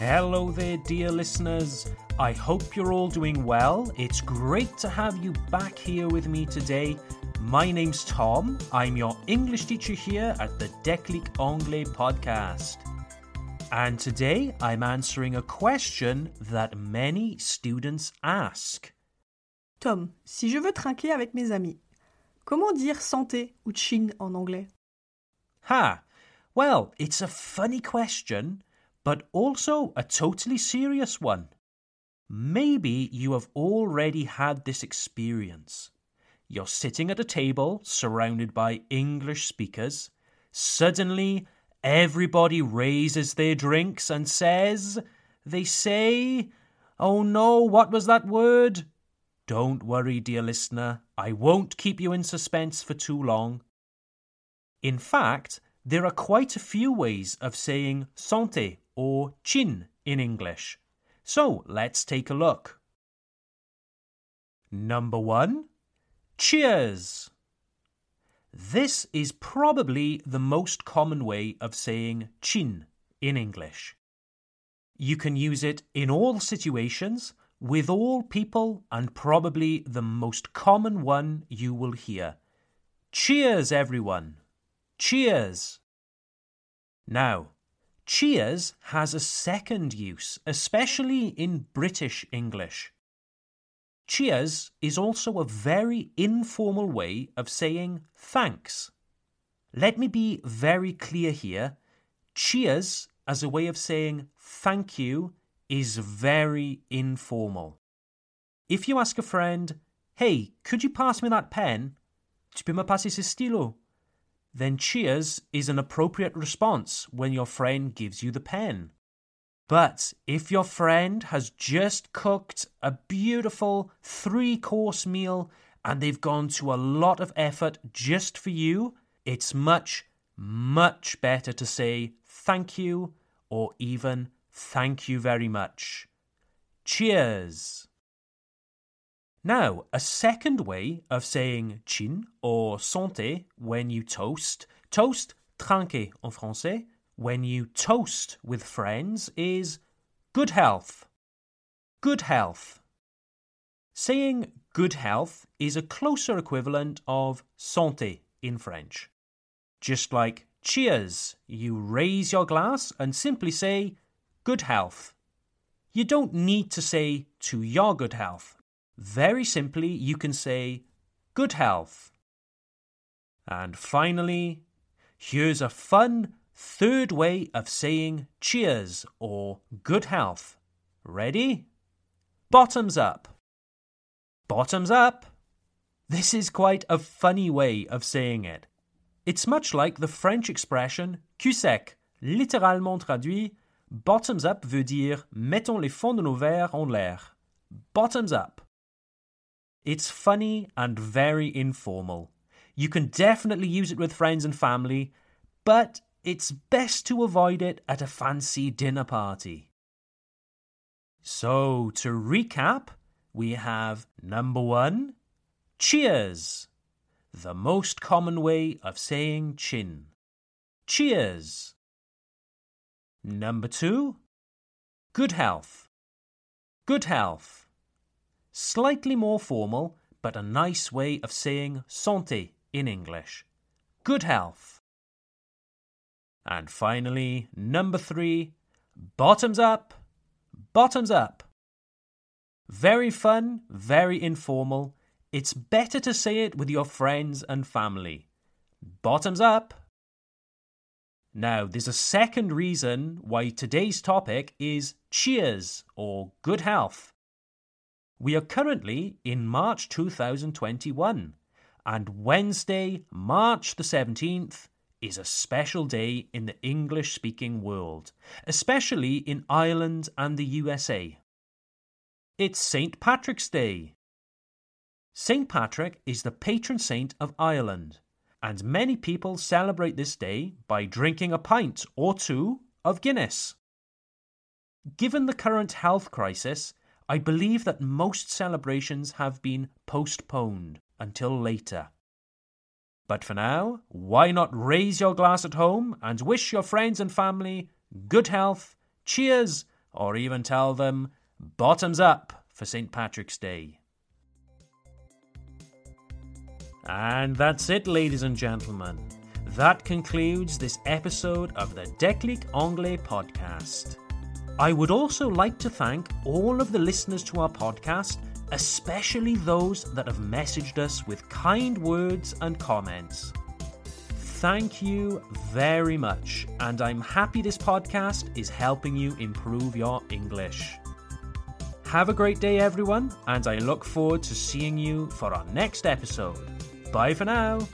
Hello there, dear listeners. I hope you're all doing well. It's great to have you back here with me today. My name's Tom. I'm your English teacher here at the Déclic Anglais podcast. And today I'm answering a question that many students ask. Tom, si je veux trinquer avec mes amis, comment dire santé ou tchin en anglais Ha! Well, it's a funny question but also a totally serious one. Maybe you have already had this experience. You're sitting at a table surrounded by English speakers. Suddenly, everybody raises their drinks and says, They say, Oh no, what was that word? Don't worry, dear listener, I won't keep you in suspense for too long. In fact, there are quite a few ways of saying santé or tchin in English. So let's take a look. Number one, cheers. This is probably the most common way of saying tchin in English. You can use it in all situations, with all people, and probably the most common one you will hear. Cheers, everyone! Cheers! Now, Cheers has a second use, especially in British English. Cheers is also a very informal way of saying thanks. Let me be very clear here. Cheers, as a way of saying thank you, is very informal. If you ask a friend, hey, could you pass me that pen? Tu peux me passer ce stylo? Then cheers is an appropriate response when your friend gives you the pen. But if your friend has just cooked a beautiful three course meal and they've gone to a lot of effort just for you, it's much, much better to say thank you or even thank you very much. Cheers! Now, a second way of saying tchin or santé when you toast, toast, trinquer en français, when you toast with friends is good health. Good health. Saying good health is a closer equivalent of santé in French. Just like cheers, you raise your glass and simply say good health. You don't need to say to your good health very simply, you can say good health. And finally, here's a fun third way of saying cheers or good health. Ready? Bottoms up. Bottoms up. This is quite a funny way of saying it. It's much like the French expression cul sec, littéralement traduit bottoms up veut dire mettons les fonds de nos verres en l'air. Bottoms up. It's funny and very informal. You can definitely use it with friends and family, but it's best to avoid it at a fancy dinner party. So, to recap, we have number one, cheers, the most common way of saying tchin. Cheers. Number two, good health. Good health slightly more formal, but a nice way of saying santé in English. Good health. And finally, number three, bottoms up, bottoms up. Very fun, very informal. It's better to say it with your friends and family. Bottoms up. Now, there's a second reason why today's topic is cheers or good health. We are currently in March 2021, and Wednesday, March the 17th, is a special day in the English speaking world, especially in Ireland and the USA. It's St. Patrick's Day. St. Patrick is the patron saint of Ireland, and many people celebrate this day by drinking a pint or two of Guinness. Given the current health crisis, I believe that most celebrations have been postponed until later. But for now, why not raise your glass at home and wish your friends and family good health, cheers, or even tell them bottoms up for St. Patrick's Day. And that's it, ladies and gentlemen. That concludes this episode of the Déclic Anglais podcast. I would also like to thank all of the listeners to our podcast, especially those that have messaged us with kind words and comments. Thank you very much, and I'm happy this podcast is helping you improve your English. Have a great day, everyone, and I look forward to seeing you for our next episode. Bye for now.